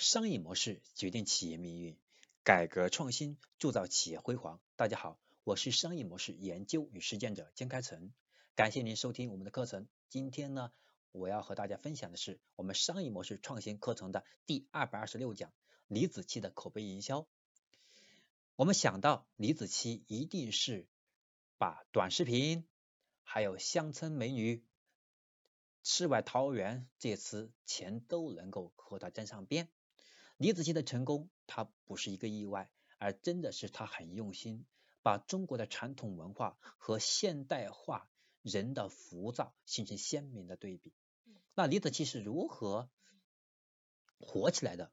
商业模式决定企业命运，改革创新铸造企业辉煌。大家好，我是商业模式研究与实践者江开成，感谢您收听我们的课程。今天呢，我要和大家分享的是我们商业模式创新课程的第二百二十六讲李子柒的口碑营销。我们想到李子柒一定是把短视频、还有乡村美女、世外桃源这些词全都能够和他沾上边。李子柒的成功，他不是一个意外，而真的是他很用心，把中国的传统文化和现代化人的浮躁形成鲜明的对比。那李子柒是如何火起来的？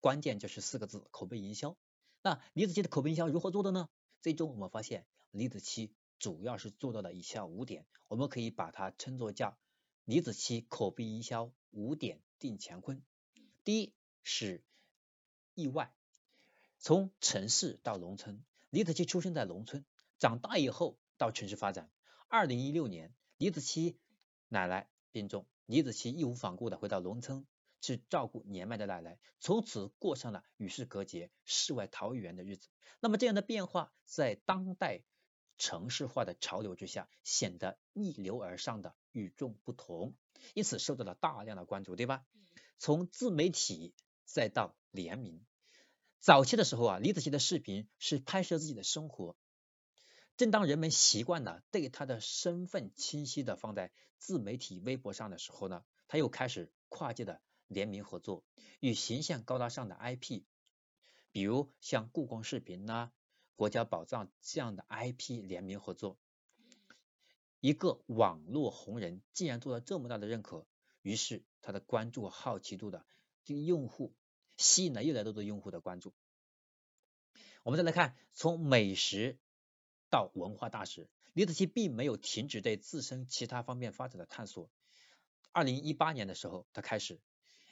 关键就是四个字：口碑营销。那李子柒的口碑营销如何做的呢？最终我们发现，李子柒主要是做到了以下五点，我们可以把它称作叫李子柒口碑营销五点定乾坤。第一是。意外，从城市到农村，李子柒出生在农村，长大以后到城市发展。二零一六年，李子柒奶奶病重，李子柒义无反顾的回到农村去照顾年迈的奶奶，从此过上了与世隔绝、世外桃源的日子。那么这样的变化，在当代城市化的潮流之下，显得逆流而上的与众不同，因此受到了大量的关注，对吧？从自媒体再到联名。早期的时候啊，李子柒的视频是拍摄自己的生活。正当人们习惯了对他的身份清晰的放在自媒体微博上的时候呢，他又开始跨界的联名合作，与形象高大上的 IP，比如像故宫视频呐、国家宝藏这样的 IP 联名合作。一个网络红人竟然做了这么大的认可，于是他的关注好奇度的这个用户。吸引了越来越多的用户的关注。我们再来看，从美食到文化大使，李子柒并没有停止对自身其他方面发展的探索。二零一八年的时候，他开始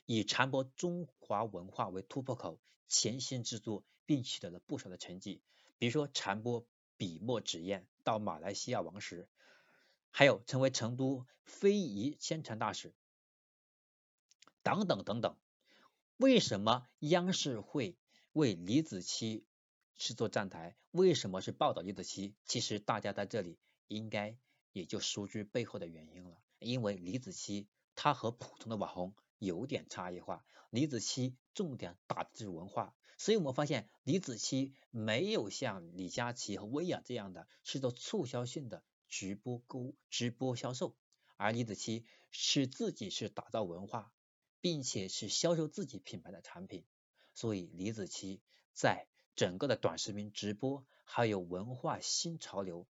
以传播中华文化为突破口，潜心制作，并取得了不少的成绩。比如说，传播笔墨纸砚到马来西亚王室，还有成为成都非遗宣传大使，等等等等。为什么央视会为李子柒去做站台？为什么是报道李子柒？其实大家在这里应该也就熟知背后的原因了。因为李子柒他和普通的网红有点差异化，李子柒重点打的是文化，所以我们发现李子柒没有像李佳琦和薇娅这样的是做促销性的直播购直播销售，而李子柒是自己是打造文化。并且是销售自己品牌的产品，所以李子柒在整个的短视频直播还有文化新潮流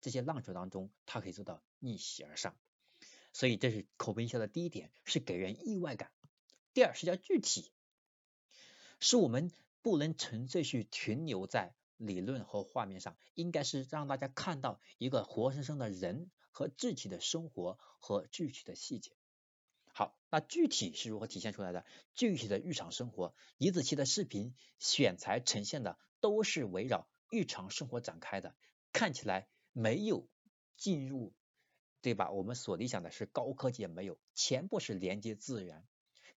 这些浪潮当中，他可以做到逆袭而上。所以这是口碑营销的第一点，是给人意外感。第二是叫具体，是我们不能纯粹去停留在理论和画面上，应该是让大家看到一个活生生的人和具体的生活和具体的细节。好，那具体是如何体现出来的？具体的日常生活，李子柒的视频选材呈现的都是围绕日常生活展开的，看起来没有进入，对吧？我们所理想的是高科技也没有，全部是连接自然，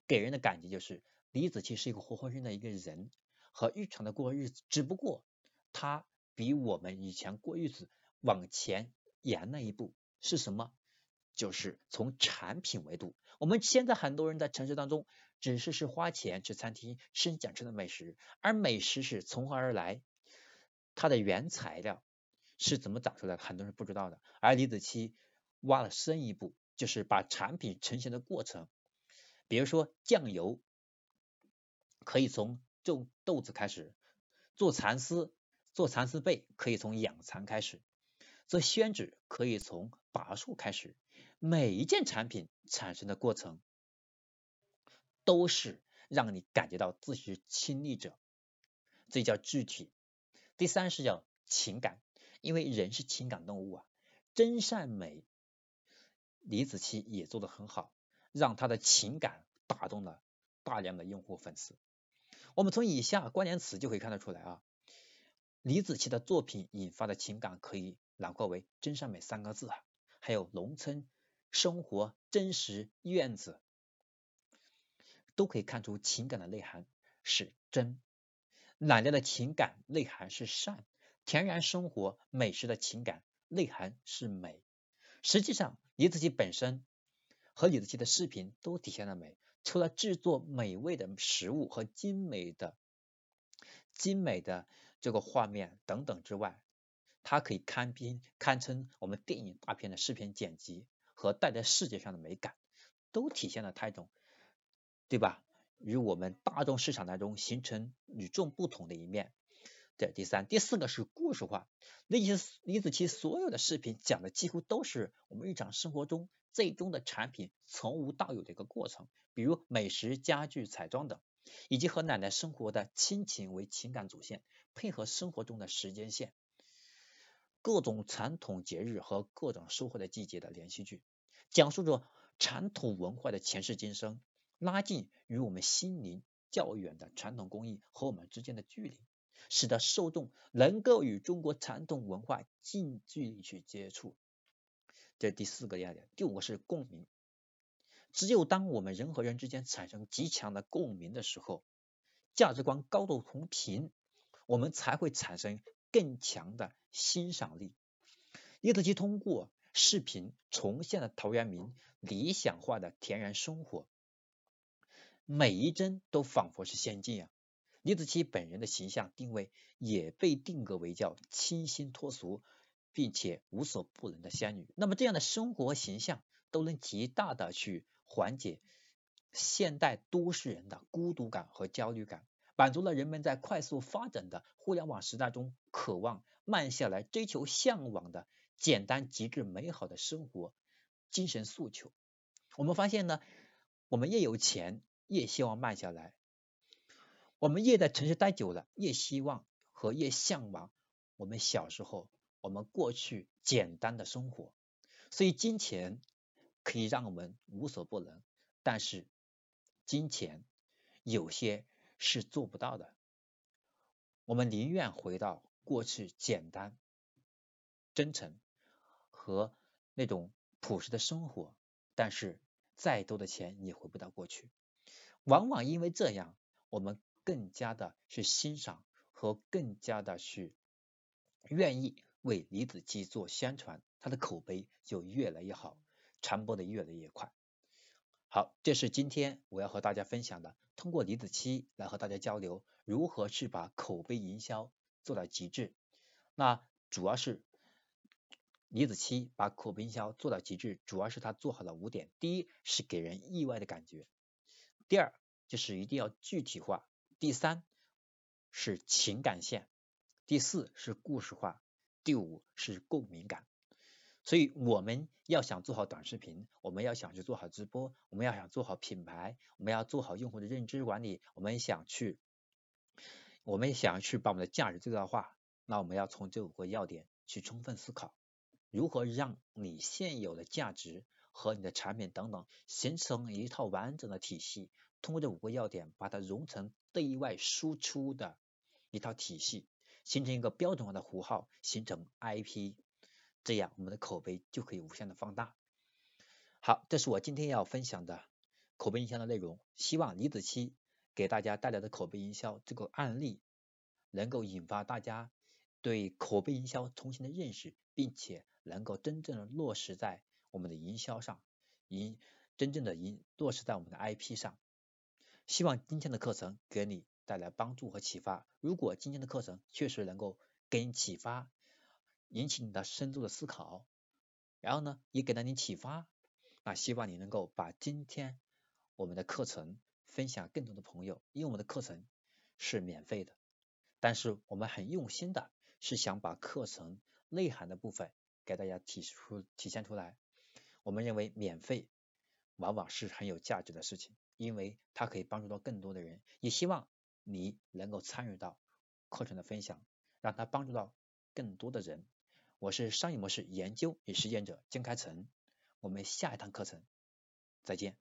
给人的感觉就是李子柒是一个活生生的一个人和日常的过日子，只不过他比我们以前过日子往前延了一步，是什么？就是从产品维度，我们现在很多人在城市当中只是是花钱去餐厅吃讲吃的美食，而美食是从何而来，它的原材料是怎么长出来的，很多人不知道的。而李子柒挖了深一步，就是把产品成型的过程，比如说酱油可以从种豆子开始，做蚕丝做蚕丝被可以从养蚕开始，做宣纸可以从拔树开始。每一件产品产生的过程，都是让你感觉到自己是亲历者，这叫具体。第三是叫情感，因为人是情感动物啊。真善美，李子柒也做得很好，让他的情感打动了大量的用户粉丝。我们从以下关键词就可以看得出来啊，李子柒的作品引发的情感可以囊括为真善美三个字啊，还有农村。生活真实院子都可以看出情感的内涵是真，奶奶的情感内涵是善，田园生活美食的情感内涵是美。实际上，李子柒本身和李子柒的视频都体现了美。除了制作美味的食物和精美的、精美的这个画面等等之外，它可以堪比堪称我们电影大片的视频剪辑和带在视觉上的美感，都体现了它一种，对吧？与我们大众市场当中形成与众不同的一面。这第三、第四个是故事化。李子李子柒所有的视频讲的几乎都是我们日常生活中最终的产品从无到有的一个过程，比如美食、家具、彩妆等，以及和奶奶生活的亲情为情感主线，配合生活中的时间线。各种传统节日和各种收获的季节的连续剧，讲述着传统文化的前世今生，拉近与我们心灵较远的传统工艺和我们之间的距离，使得受众能够与中国传统文化近距离去接触。这第四个要点，第五个是共鸣。只有当我们人和人之间产生极强的共鸣的时候，价值观高度同频，我们才会产生。更强的欣赏力。叶子柒通过视频重现了陶渊明理想化的田园生活，每一帧都仿佛是仙境啊！李子柒本人的形象定位也被定格为叫清新脱俗，并且无所不能的仙女。那么这样的生活形象都能极大的去缓解现代都市人的孤独感和焦虑感。满足了人们在快速发展的互联网时代中渴望慢下来、追求向往的简单极致美好的生活精神诉求。我们发现呢，我们越有钱，越希望慢下来；我们越在城市待久了，越希望和越向往我们小时候、我们过去简单的生活。所以，金钱可以让我们无所不能，但是金钱有些。是做不到的。我们宁愿回到过去简单、真诚和那种朴实的生活，但是再多的钱也回不到过去。往往因为这样，我们更加的去欣赏和更加的去愿意为李子柒做宣传，他的口碑就越来越好，传播的越来越快。好，这是今天我要和大家分享的。通过李子柒来和大家交流，如何去把口碑营销做到极致。那主要是李子柒把口碑营销做到极致，主要是他做好了五点：第一是给人意外的感觉；第二就是一定要具体化；第三是情感线；第四是故事化；第五是共鸣感。所以我们要想做好短视频，我们要想去做好直播，我们要想做好品牌，我们要做好用户的认知管理，我们想去，我们想去把我们的价值最大化，那我们要从这五个要点去充分思考，如何让你现有的价值和你的产品等等形成一套完整的体系，通过这五个要点把它融成对外输出的一套体系，形成一个标准化的符号，形成 IP。这样我们的口碑就可以无限的放大。好，这是我今天要分享的口碑营销的内容。希望李子柒给大家带来的口碑营销这个案例，能够引发大家对口碑营销重新的认识，并且能够真正的落实在我们的营销上，营真正的营落实在我们的 IP 上。希望今天的课程给你带来帮助和启发。如果今天的课程确实能够给你启发，引起你的深度的思考，然后呢，也给了你启发。那希望你能够把今天我们的课程分享更多的朋友，因为我们的课程是免费的，但是我们很用心的是想把课程内涵的部分给大家提出体现出来。我们认为免费往往是很有价值的事情，因为它可以帮助到更多的人。也希望你能够参与到课程的分享，让它帮助到更多的人。我是商业模式研究与实践者江开成，我们下一堂课程再见。